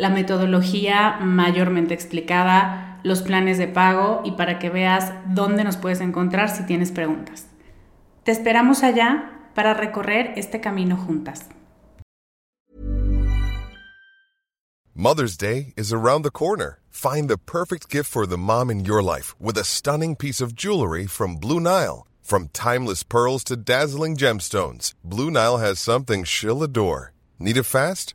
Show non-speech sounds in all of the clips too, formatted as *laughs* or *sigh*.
la metodología mayormente explicada, los planes de pago y para que veas dónde nos puedes encontrar si tienes preguntas. Te esperamos allá para recorrer este camino juntas. Mother's Day is around the corner. Find the perfect gift for the mom in your life with a stunning piece of jewelry from Blue Nile. From timeless pearls to dazzling gemstones, Blue Nile has something she'll adore. Need it fast?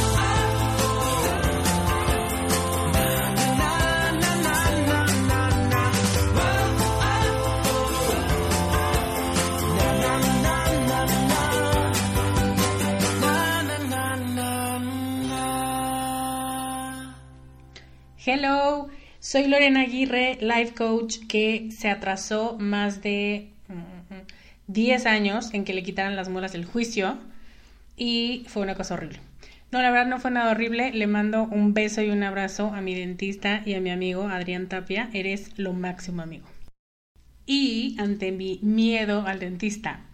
Hello, soy Lorena Aguirre, life coach que se atrasó más de 10 años en que le quitaran las muelas del juicio y fue una cosa horrible. No, la verdad no fue nada horrible. Le mando un beso y un abrazo a mi dentista y a mi amigo Adrián Tapia. Eres lo máximo amigo. Y ante mi miedo al dentista,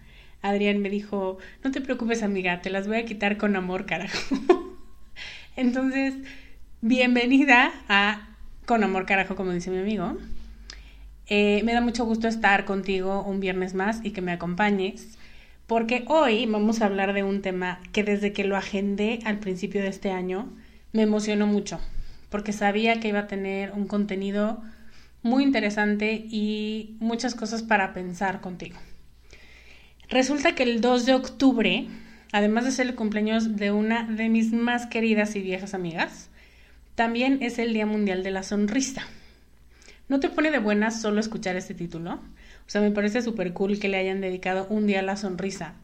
Adrián me dijo, no te preocupes amiga, te las voy a quitar con amor, carajo. *laughs* Entonces, Bienvenida a Con Amor Carajo, como dice mi amigo. Eh, me da mucho gusto estar contigo un viernes más y que me acompañes, porque hoy vamos a hablar de un tema que desde que lo agendé al principio de este año me emocionó mucho, porque sabía que iba a tener un contenido muy interesante y muchas cosas para pensar contigo. Resulta que el 2 de octubre, además de ser el cumpleaños de una de mis más queridas y viejas amigas, también es el Día Mundial de la Sonrisa. ¿No te pone de buenas solo escuchar este título? O sea, me parece súper cool que le hayan dedicado un día a la sonrisa.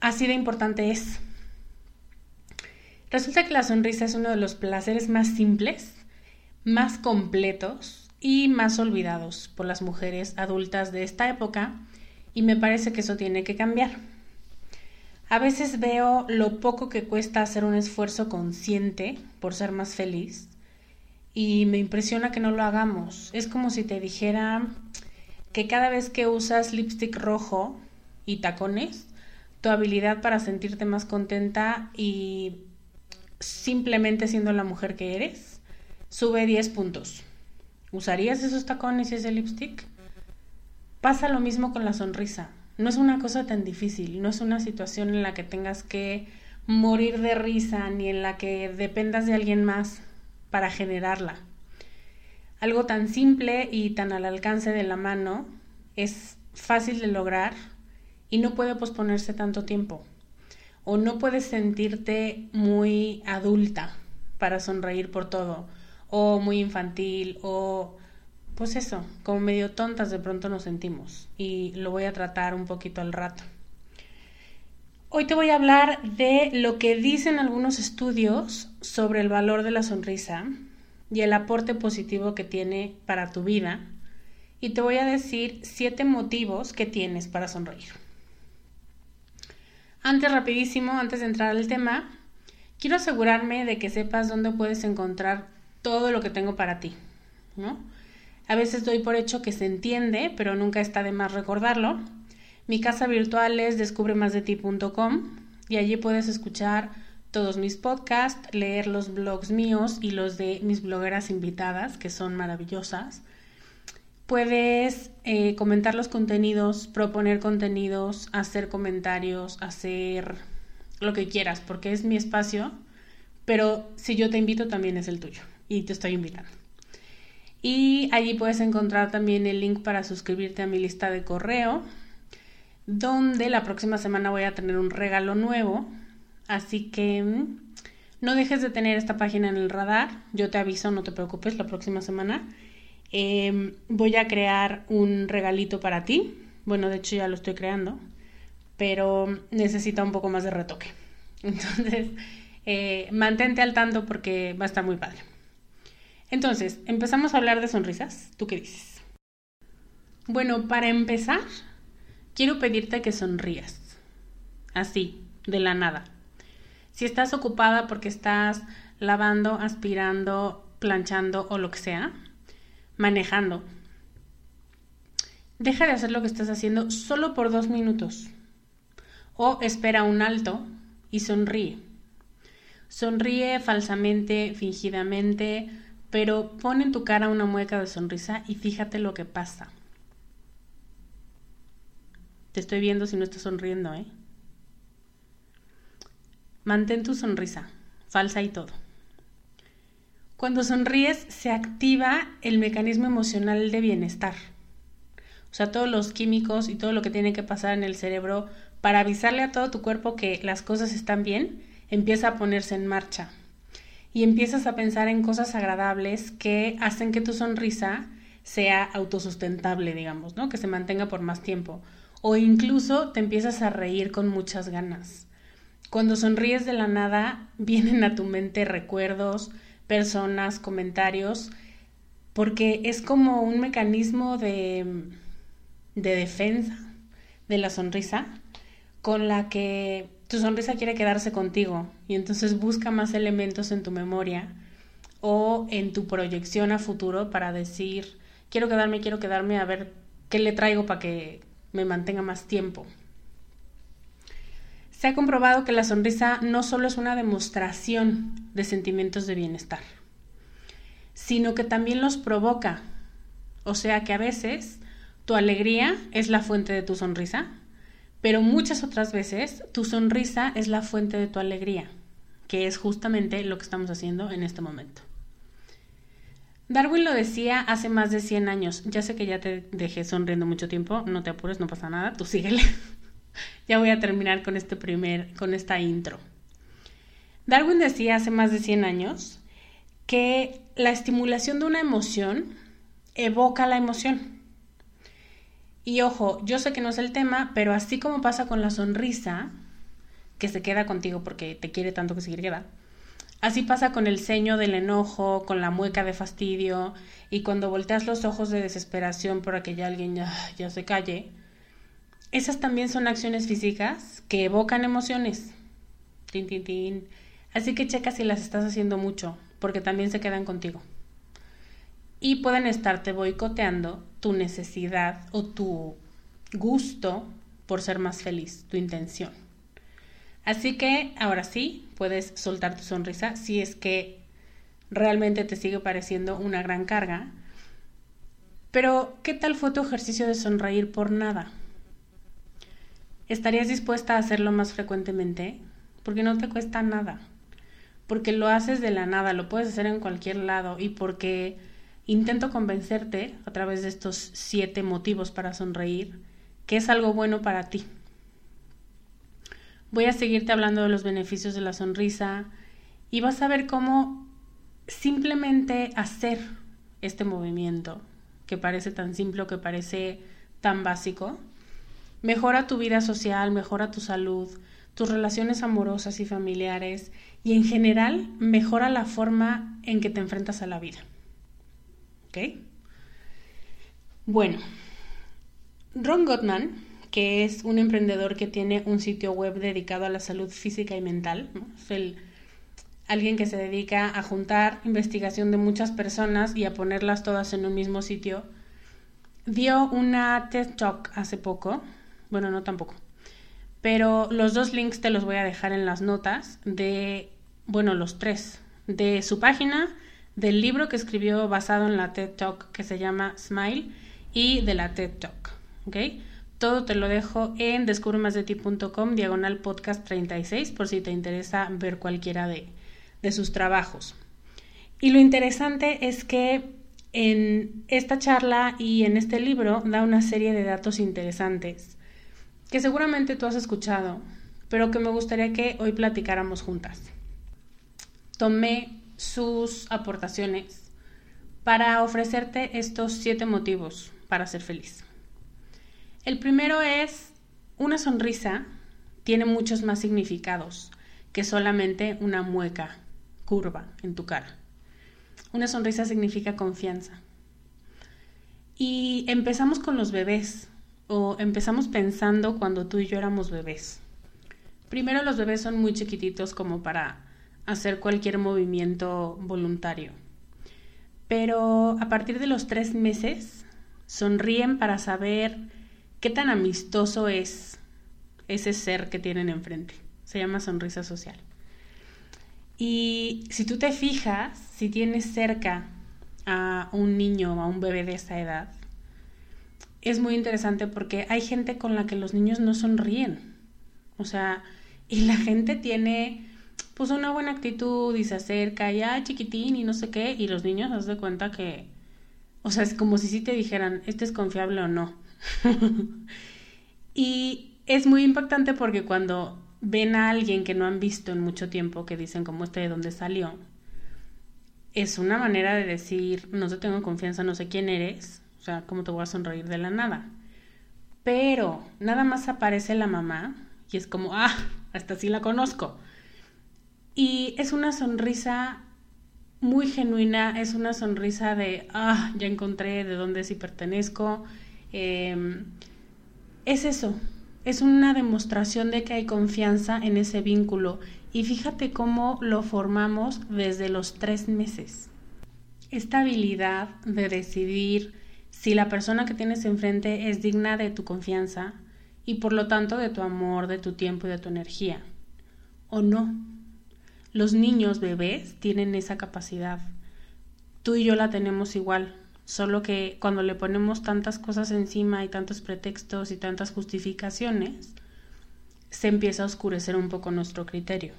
Así de importante es. Resulta que la sonrisa es uno de los placeres más simples, más completos y más olvidados por las mujeres adultas de esta época y me parece que eso tiene que cambiar. A veces veo lo poco que cuesta hacer un esfuerzo consciente por ser más feliz y me impresiona que no lo hagamos. Es como si te dijera que cada vez que usas lipstick rojo y tacones, tu habilidad para sentirte más contenta y simplemente siendo la mujer que eres sube 10 puntos. ¿Usarías esos tacones y ese lipstick? Pasa lo mismo con la sonrisa no es una cosa tan difícil, no es una situación en la que tengas que morir de risa ni en la que dependas de alguien más para generarla. Algo tan simple y tan al alcance de la mano es fácil de lograr y no puede posponerse tanto tiempo. O no puedes sentirte muy adulta para sonreír por todo, o muy infantil, o pues eso, como medio tontas de pronto nos sentimos y lo voy a tratar un poquito al rato. Hoy te voy a hablar de lo que dicen algunos estudios sobre el valor de la sonrisa y el aporte positivo que tiene para tu vida. Y te voy a decir siete motivos que tienes para sonreír. Antes, rapidísimo, antes de entrar al tema, quiero asegurarme de que sepas dónde puedes encontrar todo lo que tengo para ti, ¿no? A veces doy por hecho que se entiende, pero nunca está de más recordarlo. Mi casa virtual es descubremasdeti.com y allí puedes escuchar todos mis podcasts, leer los blogs míos y los de mis blogueras invitadas, que son maravillosas. Puedes eh, comentar los contenidos, proponer contenidos, hacer comentarios, hacer lo que quieras, porque es mi espacio, pero si yo te invito también es el tuyo y te estoy invitando. Y allí puedes encontrar también el link para suscribirte a mi lista de correo, donde la próxima semana voy a tener un regalo nuevo. Así que mm, no dejes de tener esta página en el radar. Yo te aviso, no te preocupes, la próxima semana. Em, voy a crear un regalito para ti. Bueno, de hecho ya lo estoy creando, pero necesita un poco más de retoque. *laughs* Entonces, eh, mantente al tanto porque va a estar muy padre. Entonces, empezamos a hablar de sonrisas. ¿Tú qué dices? Bueno, para empezar, quiero pedirte que sonrías. Así, de la nada. Si estás ocupada porque estás lavando, aspirando, planchando o lo que sea, manejando, deja de hacer lo que estás haciendo solo por dos minutos. O espera un alto y sonríe. Sonríe falsamente, fingidamente, pero pon en tu cara una mueca de sonrisa y fíjate lo que pasa. Te estoy viendo si no estás sonriendo, ¿eh? Mantén tu sonrisa, falsa y todo. Cuando sonríes se activa el mecanismo emocional de bienestar. O sea, todos los químicos y todo lo que tiene que pasar en el cerebro para avisarle a todo tu cuerpo que las cosas están bien, empieza a ponerse en marcha. Y empiezas a pensar en cosas agradables que hacen que tu sonrisa sea autosustentable, digamos, ¿no? Que se mantenga por más tiempo o incluso te empiezas a reír con muchas ganas. Cuando sonríes de la nada, *laughs* vienen a tu mente recuerdos, personas, comentarios, porque es como un mecanismo de, de defensa de la sonrisa con la que tu sonrisa quiere quedarse contigo y entonces busca más elementos en tu memoria o en tu proyección a futuro para decir, quiero quedarme, quiero quedarme, a ver qué le traigo para que me mantenga más tiempo. Se ha comprobado que la sonrisa no solo es una demostración de sentimientos de bienestar, sino que también los provoca. O sea que a veces tu alegría es la fuente de tu sonrisa, pero muchas otras veces tu sonrisa es la fuente de tu alegría, que es justamente lo que estamos haciendo en este momento. Darwin lo decía hace más de 100 años. Ya sé que ya te dejé sonriendo mucho tiempo, no te apures, no pasa nada, tú síguele. *laughs* ya voy a terminar con este primer con esta intro. Darwin decía hace más de 100 años que la estimulación de una emoción evoca la emoción. Y ojo, yo sé que no es el tema, pero así como pasa con la sonrisa, que se queda contigo porque te quiere tanto que se queda, Así pasa con el ceño del enojo, con la mueca de fastidio y cuando volteas los ojos de desesperación para que ya alguien ya, se calle. Esas también son acciones físicas que evocan emociones. Tin, tin, tin. Así que checa si las estás haciendo mucho, porque también se quedan contigo. Y pueden estarte boicoteando tu necesidad o tu gusto por ser más feliz, tu intención. Así que ahora sí, puedes soltar tu sonrisa si es que realmente te sigue pareciendo una gran carga. Pero, ¿qué tal fue tu ejercicio de sonreír por nada? ¿Estarías dispuesta a hacerlo más frecuentemente? Porque no te cuesta nada. Porque lo haces de la nada, lo puedes hacer en cualquier lado y porque intento convencerte a través de estos siete motivos para sonreír que es algo bueno para ti. Voy a seguirte hablando de los beneficios de la sonrisa y vas a ver cómo simplemente hacer este movimiento, que parece tan simple, que parece tan básico, mejora tu vida social, mejora tu salud, tus relaciones amorosas y familiares y en general mejora la forma en que te enfrentas a la vida. Bueno, Ron Gottman, que es un emprendedor que tiene un sitio web dedicado a la salud física y mental, es alguien que se dedica a juntar investigación de muchas personas y a ponerlas todas en un mismo sitio, dio una TED Talk hace poco, bueno, no tampoco, pero los dos links te los voy a dejar en las notas de, bueno, los tres, de su página, del libro que escribió basado en la TED Talk que se llama Smile y de la TED Talk. Todo te lo dejo en descubremasdeti.com diagonal podcast 36 por si te interesa ver cualquiera de, de sus trabajos. Y lo interesante es que en esta charla y en este libro da una serie de datos interesantes que seguramente tú has escuchado, pero que me gustaría que hoy platicáramos juntas. Tomé sus aportaciones para ofrecerte estos siete motivos para ser feliz. El primero es una sonrisa tiene muchos más significados que solamente una mueca curva en tu cara. Una sonrisa significa confianza. Y empezamos con los bebés o empezamos pensando cuando tú y yo éramos bebés. Primero los bebés son muy chiquititos como para hacer cualquier movimiento voluntario. Pero a partir de los tres meses sonríen para saber qué tan amistoso es ese ser que tienen enfrente. Se llama sonrisa social. Y si tú te fijas, si tienes cerca a un niño o a un bebé de esa edad, es muy interesante porque hay gente con la que los niños no sonríen. O sea, y la gente tiene pues una buena actitud y se acerca y ah, chiquitín y no sé qué, y los niños se de cuenta que, o sea, es como si sí te dijeran, este es confiable o no. *laughs* y es muy impactante porque cuando ven a alguien que no han visto en mucho tiempo, que dicen como este de dónde salió, es una manera de decir, no te tengo confianza, no sé quién eres, o sea, ¿cómo te voy a sonreír de la nada? Pero nada más aparece la mamá y es como, ah, hasta sí la conozco. Y es una sonrisa muy genuina, es una sonrisa de, ah, ya encontré de dónde sí pertenezco. Em, es eso, es una demostración de que hay confianza en ese vínculo. Y fíjate cómo lo formamos desde los tres meses. Esta habilidad de decidir si la persona que tienes enfrente es digna de tu confianza y por lo tanto de tu amor, de tu tiempo y de tu energía. O no. Los niños bebés tienen esa capacidad. Tú y yo la tenemos igual, solo que cuando le ponemos tantas cosas encima y tantos pretextos y tantas justificaciones, se empieza a oscurecer un poco nuestro criterio.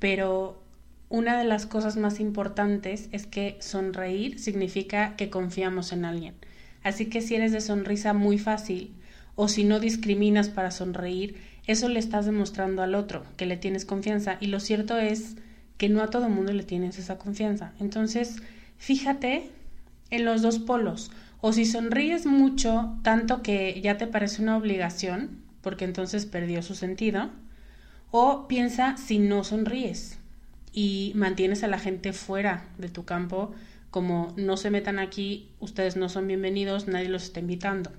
Pero una de las cosas más importantes es que sonreír significa que confiamos en alguien. Así que si eres de sonrisa muy fácil o si no discriminas para sonreír, eso le estás demostrando al otro que le tienes confianza y lo cierto es que no a todo mundo le tienes esa confianza. Entonces, fíjate en los dos polos. O si sonríes mucho, tanto que ya te parece una obligación, porque entonces perdió su sentido, o piensa si no sonríes y mantienes a la gente fuera de tu campo como no se metan aquí, ustedes no son bienvenidos, nadie los está invitando.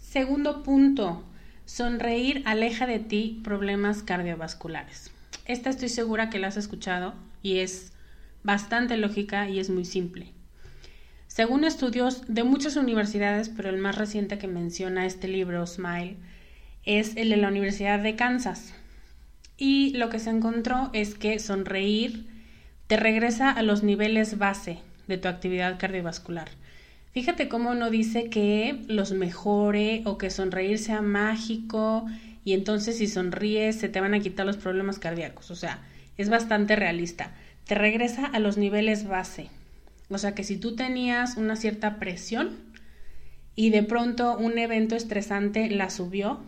Segundo punto, sonreír aleja de ti problemas cardiovasculares. Esta estoy segura que la has escuchado y es bastante lógica y es muy simple. Según estudios de muchas universidades, pero el más reciente que menciona este libro, Smile, es el de la Universidad de Kansas. Y lo que se encontró es que sonreír te regresa a los niveles base de tu actividad cardiovascular. Fíjate cómo no dice que los mejore o que sonreír sea mágico y entonces si sonríes se te van a quitar los problemas cardíacos. O sea, es bastante realista. Te regresa a los niveles base. O sea que si tú tenías una cierta presión y de pronto un evento estresante la subió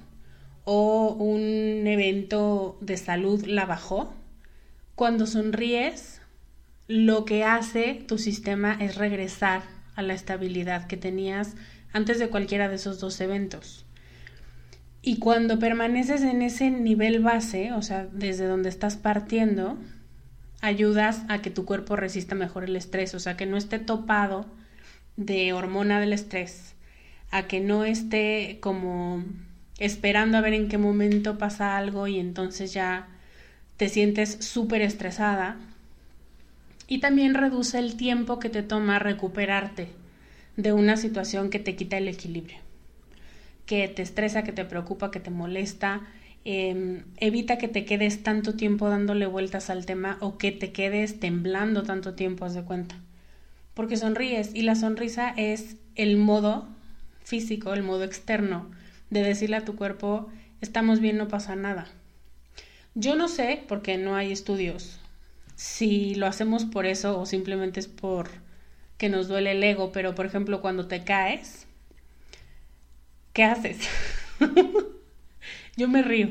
o un evento de salud la bajó, cuando sonríes lo que hace tu sistema es regresar a la estabilidad que tenías antes de cualquiera de esos dos eventos. Y cuando permaneces en ese nivel base, o sea, desde donde estás partiendo, ayudas a que tu cuerpo resista mejor el estrés, o sea, que no esté topado de hormona del estrés, a que no esté como esperando a ver en qué momento pasa algo y entonces ya te sientes súper estresada. Y también reduce el tiempo que te toma recuperarte de una situación que te quita el equilibrio que te estresa, que te preocupa, que te molesta. Em, evita que te quedes tanto tiempo dándole vueltas al tema o que te quedes temblando tanto tiempo, haz de cuenta. Porque sonríes y la sonrisa es el modo físico, el modo externo de decirle a tu cuerpo, estamos bien, no pasa nada. Yo no sé, porque no hay estudios, si lo hacemos por eso o simplemente es por que nos duele el ego, pero por ejemplo cuando te caes, ¿qué haces? *laughs* Yo me río.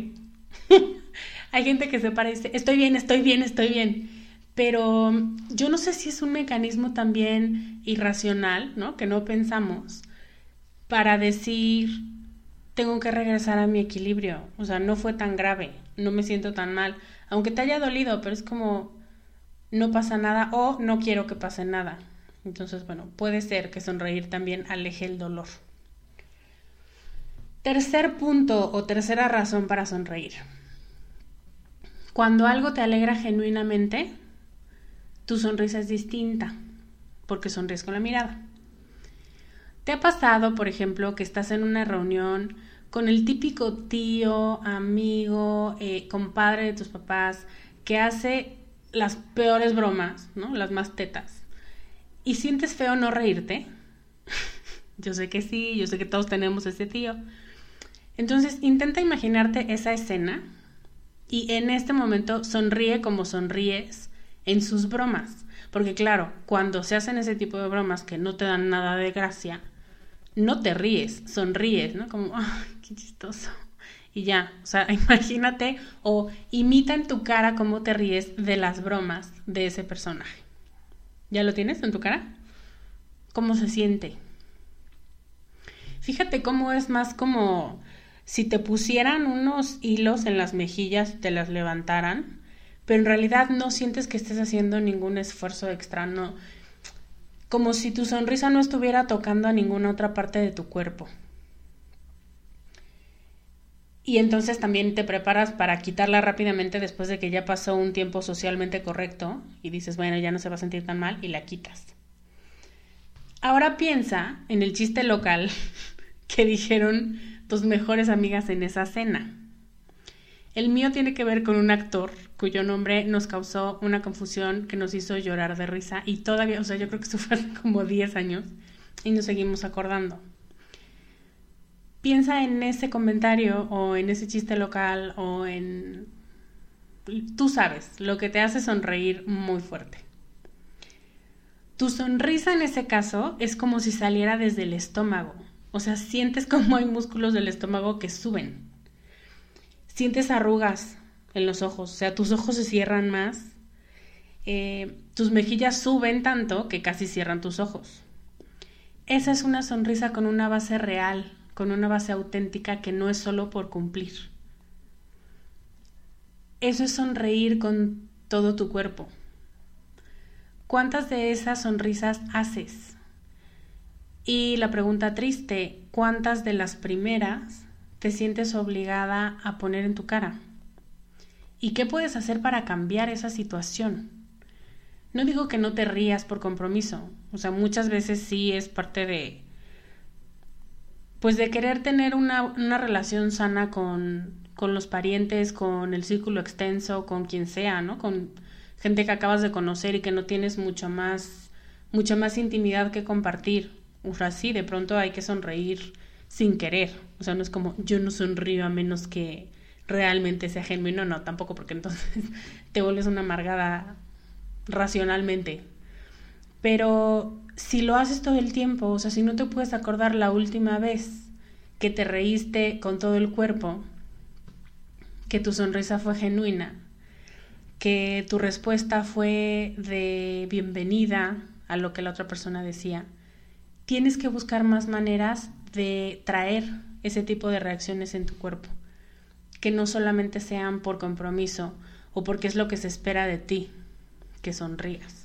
*laughs* Hay gente que se parece, estoy bien, estoy bien, estoy bien. Pero yo no sé si es un mecanismo también irracional, ¿no? Que no pensamos para decir, tengo que regresar a mi equilibrio. O sea, no fue tan grave, no me siento tan mal. Aunque te haya dolido, pero es como, no pasa nada o no quiero que pase nada. Entonces, bueno, puede ser que sonreír también aleje el dolor. Tercer punto o tercera razón para sonreír. Cuando algo te alegra genuinamente, tu sonrisa es distinta, porque sonríes con la mirada. ¿Te ha pasado, por ejemplo, que estás en una reunión con el típico tío, amigo, eh, compadre de tus papás, que hace las peores bromas, ¿no? Las más tetas. ¿Y sientes feo no reírte? *laughs* yo sé que sí, yo sé que todos tenemos ese tío. Entonces, intenta imaginarte esa escena y en este momento sonríe como sonríes en sus bromas. Porque claro, cuando se hacen ese tipo de bromas que no te dan nada de gracia, no te ríes, sonríes, ¿no? Como, *laughs* ¡ay, qué chistoso! Y ya, o sea, *laughs* imagínate o imita en tu cara cómo te ríes de las bromas de ese personaje. ¿Ya lo tienes en tu cara? ¿Cómo se siente? Fíjate cómo es más como si te pusieran unos hilos en las mejillas y te las levantaran, pero en realidad no sientes que estés haciendo ningún esfuerzo extra, no, como si tu sonrisa no estuviera tocando a ninguna otra parte de tu cuerpo. Y entonces también te preparas para quitarla rápidamente después de que ya pasó un tiempo socialmente correcto y dices, bueno, ya no se va a sentir tan mal y la quitas. Ahora piensa en el chiste local *laughs* que dijeron tus mejores amigas en esa cena. El mío tiene que ver con un actor cuyo nombre nos causó una confusión que nos hizo llorar de risa y todavía, o sea, yo creo que esto fue hace como 10 años y nos seguimos acordando. Piensa en ese comentario o en ese chiste local o en... Tú sabes, lo que te hace sonreír muy fuerte. Tu sonrisa en ese caso es como si saliera desde el estómago, o sea, sientes como hay músculos del estómago que suben. Sientes arrugas en los ojos, o sea, tus ojos se cierran más. Eh, tus mejillas suben tanto que casi cierran tus ojos. Esa es una sonrisa con una base real, con una base auténtica que no es solo por cumplir. Eso es sonreír con todo tu cuerpo. ¿Cuántas de esas sonrisas haces? Y la pregunta triste, ¿cuántas de las primeras te sientes obligada a poner en tu cara? ¿Y qué puedes hacer para cambiar esa situación? No digo que no te rías por compromiso, o sea, muchas veces sí es parte de, pues de querer tener una, una relación sana con, con los parientes, con el círculo extenso, con quien sea, ¿no? Con gente que acabas de conocer y que no tienes mucho más, mucha más intimidad que compartir o sea, sí, de pronto hay que sonreír sin querer. O sea, no es como yo no sonrío a menos que realmente sea genuino, no, tampoco, porque entonces *laughs* te vuelves una amargada racionalmente. Pero si lo haces todo el tiempo, o sea, si no te puedes acordar la última vez que te reíste con todo el cuerpo, que tu sonrisa fue genuina, que tu respuesta fue de bienvenida a lo que la otra persona decía, tienes que buscar más maneras de traer ese tipo de reacciones en tu cuerpo, que no solamente sean por compromiso o porque es lo que se espera de ti, que sonrías.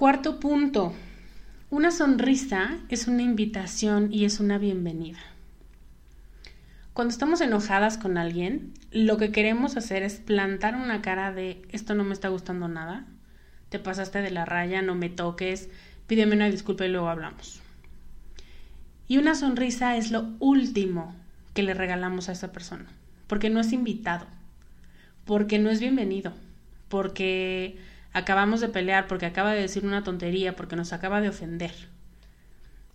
Cuarto punto. Una sonrisa es una invitación y es una bienvenida. Cuando estamos enojadas con alguien, lo que queremos hacer es plantar una cara de esto no me está gustando nada, te pasaste de la raya, no me toques, pídeme una disculpa y luego hablamos. Y una sonrisa es lo último que le regalamos a esa persona, porque no es invitado, porque no es bienvenido, porque acabamos de pelear, porque acaba de decir una tontería, porque nos acaba de ofender.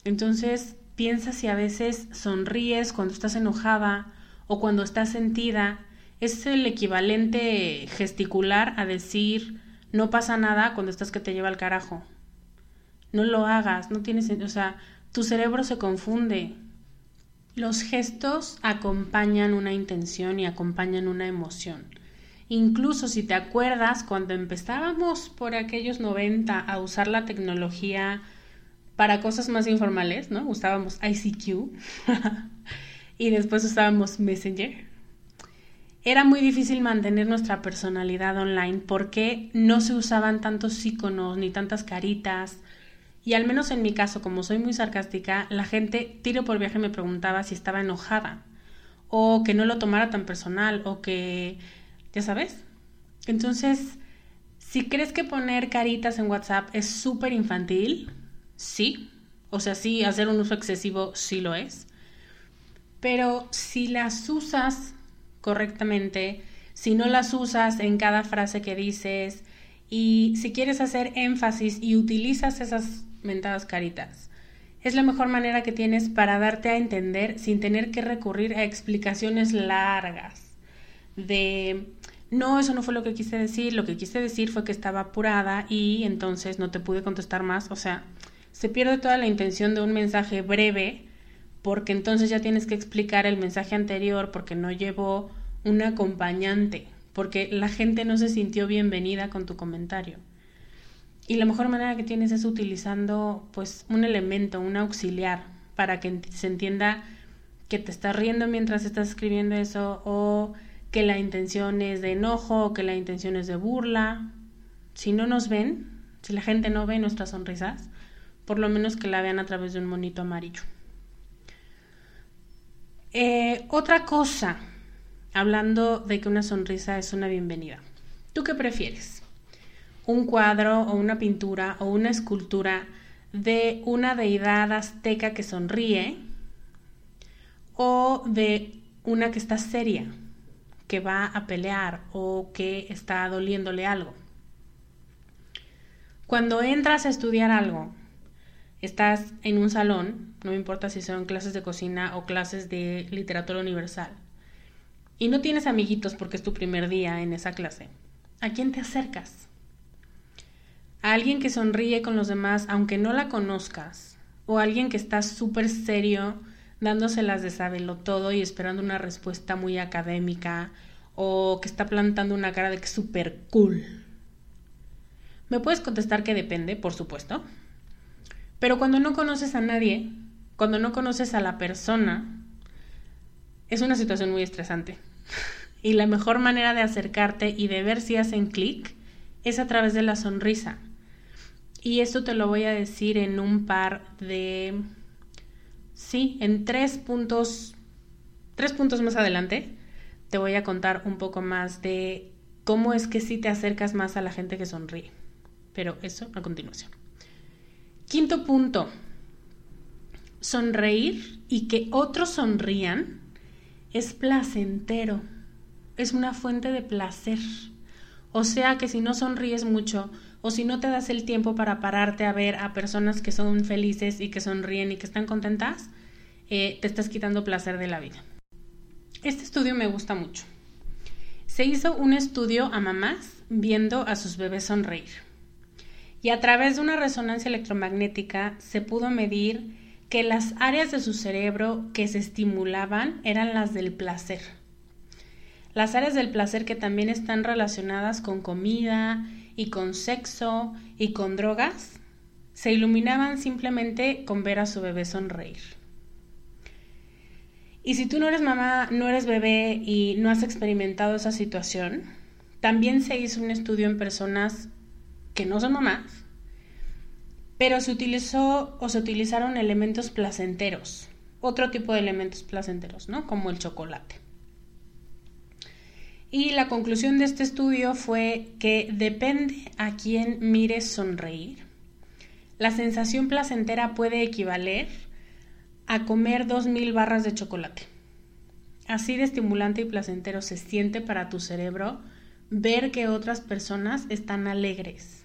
Entonces, piensa si a veces sonríes cuando estás enojada o cuando estás sentida. Es el equivalente gesticular a decir no pasa nada cuando estás que te lleva al carajo. No lo hagas, no tienes, o sea, tu cerebro se confunde. Los gestos acompañan una intención y acompañan una emoción. Incluso si te acuerdas, cuando empezábamos por aquellos 90 a usar la tecnología para cosas más informales, ¿no? Usábamos ICQ *laughs* y después usábamos Messenger. Era muy difícil mantener nuestra personalidad online porque no se usaban tantos iconos ni tantas caritas. Y al menos en mi caso, como soy muy sarcástica, la gente tiro por viaje me preguntaba si estaba enojada o que no lo tomara tan personal o que ya sabes. Entonces, si crees que poner caritas en WhatsApp es súper infantil, sí. O sea, sí, hacer un uso excesivo sí lo es. Pero si las usas correctamente, si no las usas en cada frase que dices y si quieres hacer énfasis y utilizas esas mentadas caritas, es la mejor manera que tienes para darte a entender sin tener que recurrir a explicaciones largas de no, eso no fue lo que quise decir, lo que quise decir fue que estaba apurada y entonces no te pude contestar más, o sea, se pierde toda la intención de un mensaje breve porque entonces ya tienes que explicar el mensaje anterior porque no llevó un acompañante, porque la gente no se sintió bienvenida con tu comentario. Y la mejor manera que tienes es utilizando pues un elemento, un auxiliar para que se entienda que te estás riendo mientras estás escribiendo eso o que la intención es de enojo que la intención es de burla. Si no nos ven, si la gente no ve nuestras sonrisas, por lo menos que la vean a través de un monito amarillo. Eh, otra cosa, hablando de que una sonrisa es una bienvenida. ¿Tú qué prefieres? ¿Un cuadro o una pintura o una escultura de una deidad azteca que sonríe o de una que está seria? Que va a pelear o que está doliéndole algo. Cuando entras a estudiar algo, estás en un salón, no importa si son clases de cocina o clases de literatura universal, y no tienes amiguitos porque es tu primer día en esa clase, ¿a quién te acercas? ¿A alguien que sonríe con los demás aunque no la conozcas? ¿O alguien que está súper serio dándoselas de sabelo todo y esperando una respuesta muy académica o que está plantando una cara de que es súper cool. Me puedes contestar que depende, por supuesto. Pero cuando no conoces a nadie, cuando no conoces a la persona, es una situación muy estresante. *laughs* Y la mejor manera de acercarte y de ver si hacen clic es a través de la sonrisa. Y esto te lo voy a decir en un par de Sí, en tres puntos, tres puntos más adelante, te voy a contar un poco más de cómo es que sí te acercas más a la gente que sonríe. Pero eso a continuación. Quinto punto, sonreír y que otros sonrían es placentero, es una fuente de placer. O sea que si no sonríes mucho o si no te das el tiempo para pararte a ver a personas que son felices y que sonríen y que están contentas, eh, te estás quitando placer de la vida. Este estudio me gusta mucho. Se hizo un estudio a mamás viendo a sus bebés sonreír. Y a través de una resonancia electromagnética se pudo medir que las áreas de su cerebro que se estimulaban eran las del placer. Las áreas del placer que también están relacionadas con comida y con sexo y con drogas se iluminaban simplemente con ver a su bebé sonreír. Y si tú no eres mamá, no eres bebé y no has experimentado esa situación, también se hizo un estudio en personas que no son mamás pero se utilizó o se utilizaron elementos placenteros, otro tipo de elementos placenteros, ¿no? Como el chocolate. Y la conclusión de este estudio fue que depende a quién mires sonreír. La sensación placentera puede equivaler a comer 2.000 barras de chocolate. Así de estimulante y placentero se siente para tu cerebro ver que otras personas están alegres,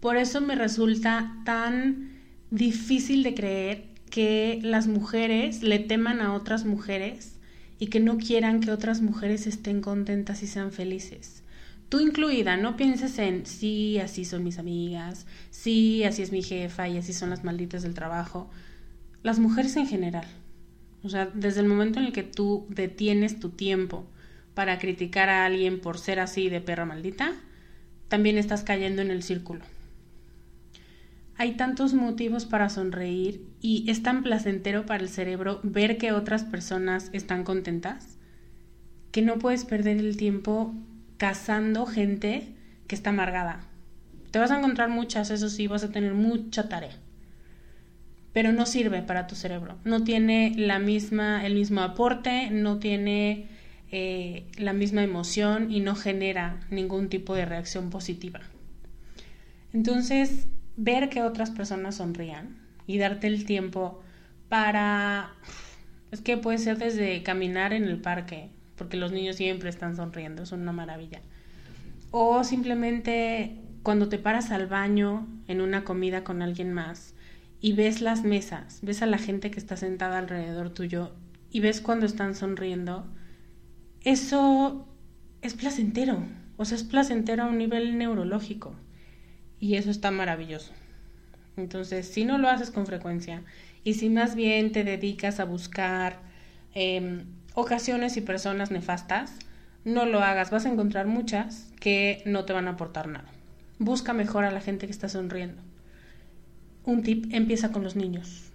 por eso me resulta tan difícil de creer que las mujeres le teman a otras mujeres y que no quieran que otras mujeres estén contentas y sean felices. Tú incluida, no pienses en sí, así son mis amigas, sí, así es mi jefa y así son las malditas del trabajo. Las mujeres en general. O sea, desde el momento en el que tú detienes tu tiempo para criticar a alguien por ser así de perra maldita, también estás cayendo en el círculo. Hay tantos motivos para sonreír y es tan placentero para el cerebro ver que otras personas están contentas que no puedes perder el tiempo cazando gente que está amargada. Te vas a encontrar muchas, eso sí, vas a tener mucha tarea. Pero no sirve para tu cerebro. No tiene la misma, el mismo aporte, no tiene eh, la misma emoción y no genera ningún tipo de reacción positiva. Entonces, ver que otras personas sonrían y darte el tiempo para... Es que puede ser desde caminar en el parque, porque los niños siempre están sonriendo, es una maravilla. O simplemente cuando te paras al baño en una comida con alguien más y ves las mesas, ves a la gente que está sentada alrededor tuyo y ves cuando están sonriendo, eso es placentero, o sea, es placentero a un nivel neurológico y eso está maravilloso. Entonces, si no lo haces con frecuencia y si más bien te dedicas a buscar em, ocasiones y personas nefastas, no lo hagas. Vas a encontrar muchas que no te van a aportar nada. Busca mejor a la gente que está sonriendo. Un tip, empieza con los niños.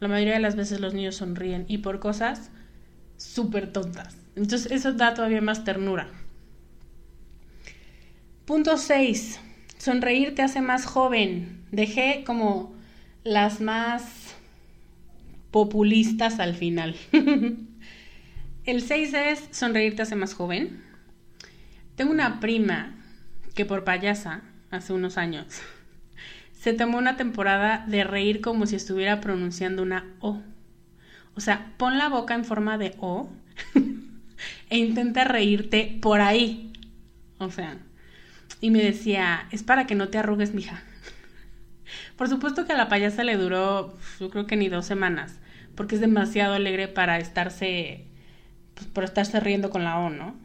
La mayoría de las veces los niños sonríen y por cosas súper tontas. Entonces eso da todavía más ternura. Punto 6. Sonreír te hace más joven. Dejé como las más populistas al final. *laughs* El 6 es sonreír te hace más joven. Tengo una prima que por payasa, hace unos años, *laughs* se tomó una temporada de reír como si estuviera pronunciando una O. O sea, pon la boca en forma de O *laughs* e intenta reírte por ahí. O sea, y me decía, es para que no te arrugues, mija. Por supuesto que a la payasa le duró, yo creo que ni dos semanas, porque es demasiado alegre para estarse, pues, estarse riendo con la O, ¿no?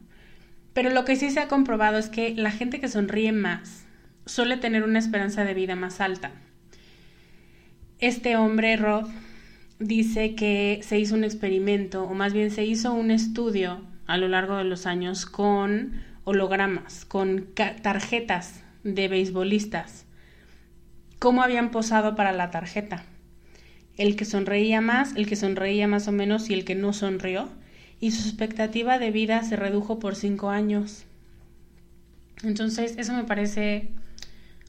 Pero lo que sí se ha comprobado es que la gente que sonríe más suele tener una esperanza de vida más alta. Este hombre, Rod, dice que se hizo un experimento, o más bien se hizo un estudio a lo largo de los años con hologramas, con tarjetas de beisbolistas. ¿Cómo habían posado para la tarjeta? El que sonreía más, el que sonreía más o menos y el que no sonrió. Y su expectativa de vida se redujo por cinco años. Entonces, eso me parece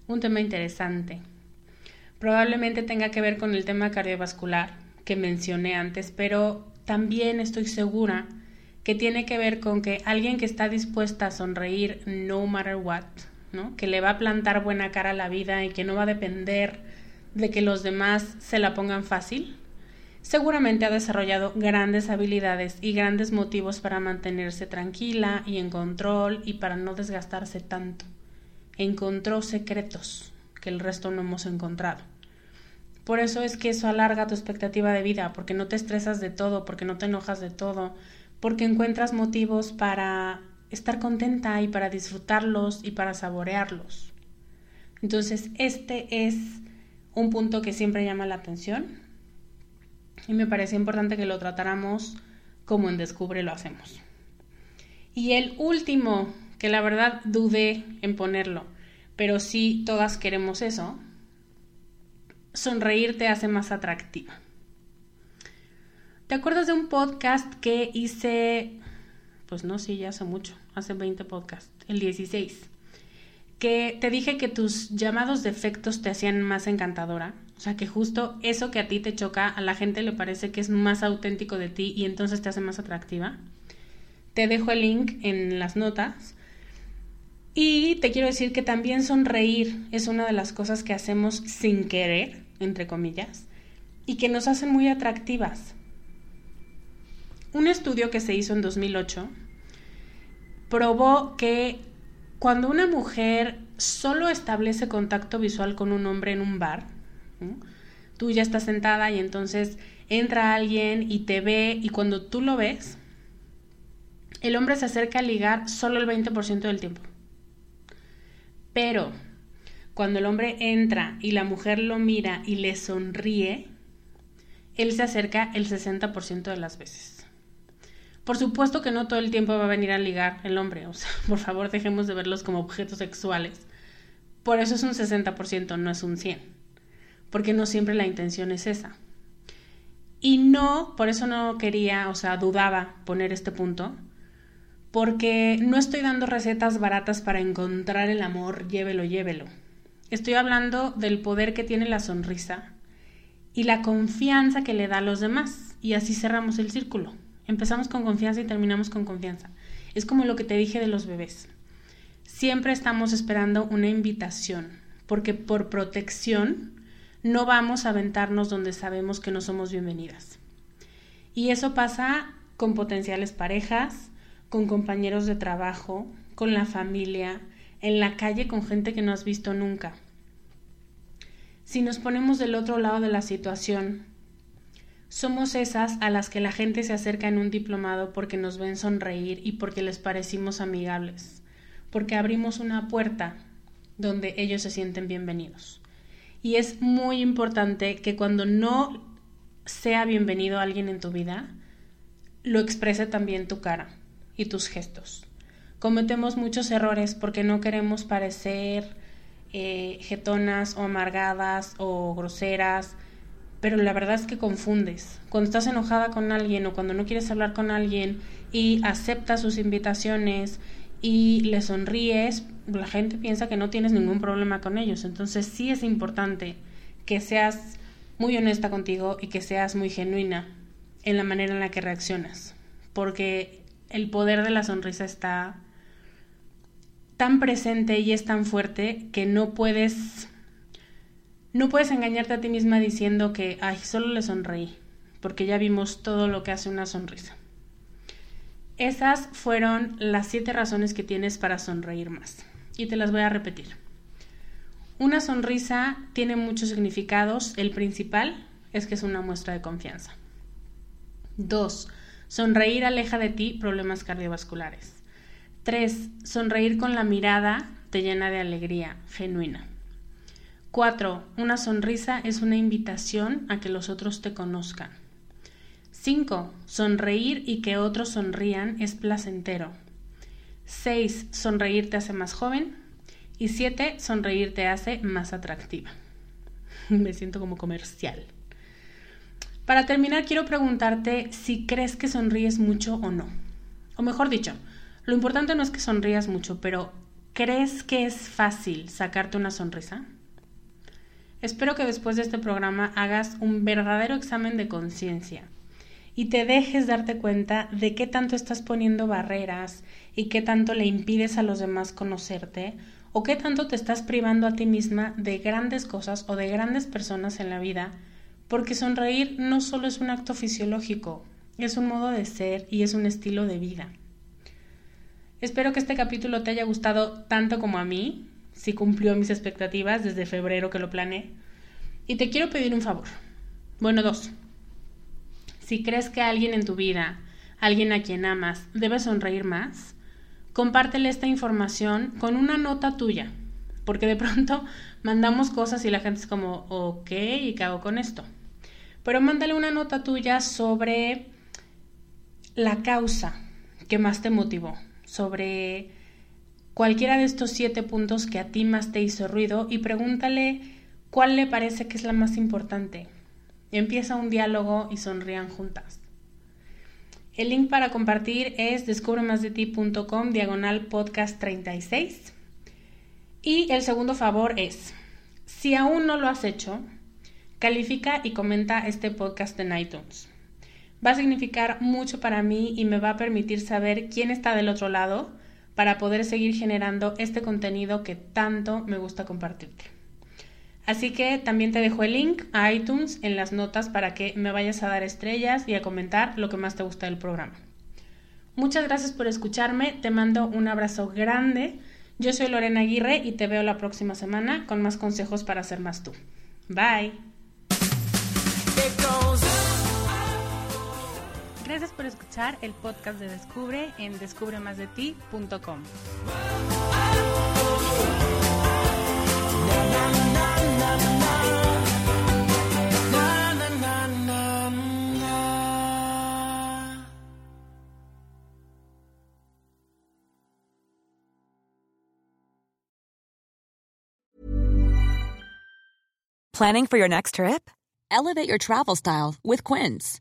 un tema interesante. Probablemente tenga que ver con el tema cardiovascular que mencioné antes, pero también estoy segura que tiene que ver con que alguien que está dispuesta a sonreír no matter what, ¿no? que le va a plantar buena cara a la vida y que no va a depender de que los demás se la pongan fácil, seguramente ha desarrollado grandes habilidades y grandes motivos para mantenerse tranquila y en control y para no desgastarse tanto encontró secretos que el resto no hemos encontrado. Por eso es que eso alarga tu expectativa de vida, porque no te estresas de todo, porque no te enojas de todo, porque encuentras motivos para estar contenta y para disfrutarlos y para saborearlos. Entonces, este es un punto que siempre llama la atención y me parece importante que lo tratáramos como en Descubre lo hacemos. Y el último, que la verdad dudé en ponerlo, pero sí todas queremos eso, sonreír te hace más atractiva. ¿Te acuerdas de un podcast que hice, pues no, sí, ya hace mucho, hace 20 podcasts, el 16, que te dije que tus llamados defectos te hacían más encantadora? O sea, que justo eso que a ti te choca, a la gente le parece que es más auténtico de ti y entonces te hace más atractiva. Te dejo el link en las notas. Y te quiero decir que también sonreír es una de las cosas que hacemos sin querer, entre comillas, y que nos hacen muy atractivas. Un estudio que se hizo en 2008 probó que cuando una mujer solo establece contacto visual con un hombre en un bar, tú ya estás sentada y entonces entra alguien y te ve y cuando tú lo ves, el hombre se acerca a ligar solo el 20% del tiempo. Pero cuando el hombre entra y la mujer lo mira y le sonríe, él se acerca el 60% de las veces. Por supuesto que no todo el tiempo va a venir a ligar el hombre, o sea, *laughs* por favor dejemos de verlos como objetos sexuales. Por eso es un 60%, no es un 100%, porque no siempre la intención es esa. Y no, por eso no quería, o sea, dudaba poner este punto, porque no estoy dando recetas baratas para encontrar el amor, llévelo, llévelo. Estoy hablando del poder que tiene la sonrisa y la confianza que le da a los demás, y así cerramos el círculo. Empezamos con confianza y terminamos con confianza. Es como lo que te dije de los bebés. Siempre estamos esperando una invitación, porque por protección no vamos a aventarnos donde sabemos que no somos bienvenidas. Y eso pasa con potenciales parejas, con compañeros de trabajo, con la familia, en la calle con gente que no has visto nunca. Si nos ponemos del otro lado de la situación somos esas a las que la gente se acerca en un diplomado porque nos ven sonreír y porque les parecimos amigables, porque abrimos una puerta donde ellos se sienten bienvenidos. Y es muy importante que cuando no sea bienvenido alguien en tu vida, lo exprese también tu cara y tus gestos. Cometemos muchos errores porque no queremos parecer eh, o amargadas o groseras pero la verdad es que confundes. Cuando estás enojada con alguien o cuando no quieres hablar con alguien y aceptas sus invitaciones y le sonríes, la gente piensa que no tienes ningún problema con ellos. Entonces sí es importante que seas muy honesta contigo y que seas muy genuina en la manera en la que reaccionas, porque el poder de la sonrisa está tan presente y es tan fuerte que no puedes no puedes engañarte a ti misma diciendo que, ay, solo le sonreí, porque ya vimos todo lo que hace una sonrisa. Esas fueron las siete razones que tienes para sonreír más. Y te las voy a repetir. Una sonrisa tiene muchos significados. El principal es que es una muestra de confianza. Dos, sonreír aleja de ti problemas cardiovasculares. Tres, sonreír con la mirada te llena de alegría genuina. 4. Una sonrisa es una invitación a que los otros te conozcan. 5. Sonreír y que otros sonrían es placentero. 6. Sonreír te hace más joven. Y 7. Sonreír te hace más atractiva. *laughs* Me siento como comercial. Para terminar, quiero preguntarte si crees que sonríes mucho o no. O mejor dicho, lo importante no es que sonrías mucho, pero ¿crees que es fácil sacarte una sonrisa? Espero que después de este programa hagas un verdadero examen de conciencia y te dejes darte cuenta de qué tanto estás poniendo barreras y qué tanto le impides a los demás conocerte o qué tanto te estás privando a ti misma de grandes cosas o de grandes personas en la vida, porque sonreír no solo es un acto fisiológico, es un modo de ser y es un estilo de vida. Espero que este capítulo te haya gustado tanto como a mí si cumplió mis expectativas desde febrero que lo planeé. Y te quiero pedir un favor. Bueno, dos. Si crees que alguien en tu vida, alguien a quien amas, debe sonreír más, compártele esta información con una nota tuya, porque de pronto mandamos cosas y la gente es como, ok, ¿y qué hago con esto? Pero mándale una nota tuya sobre la causa que más te motivó, sobre cualquiera de estos siete puntos que a ti más te hizo ruido y pregúntale cuál le parece que es la más importante. Empieza un diálogo y sonrían juntas. El link para compartir es descubremasdeti.com diagonal podcast 36. Y el segundo favor es, si aún no lo has hecho, califica y comenta este podcast en iTunes. Va a significar mucho para mí y me va a permitir saber quién está del otro lado para poder seguir generando este contenido que tanto me gusta compartirte. Así que también te dejo el link a iTunes en las notas para que me vayas a dar estrellas y a comentar lo que más te gusta del programa. Muchas gracias por escucharme, te mando un abrazo grande. Yo soy Lorena Aguirre y te veo la próxima semana con más consejos para ser más tú. Bye. Gracias por escuchar el podcast de Descubre en descubremasdeti.com. Planning for your next trip? Elevate your travel style with Quince.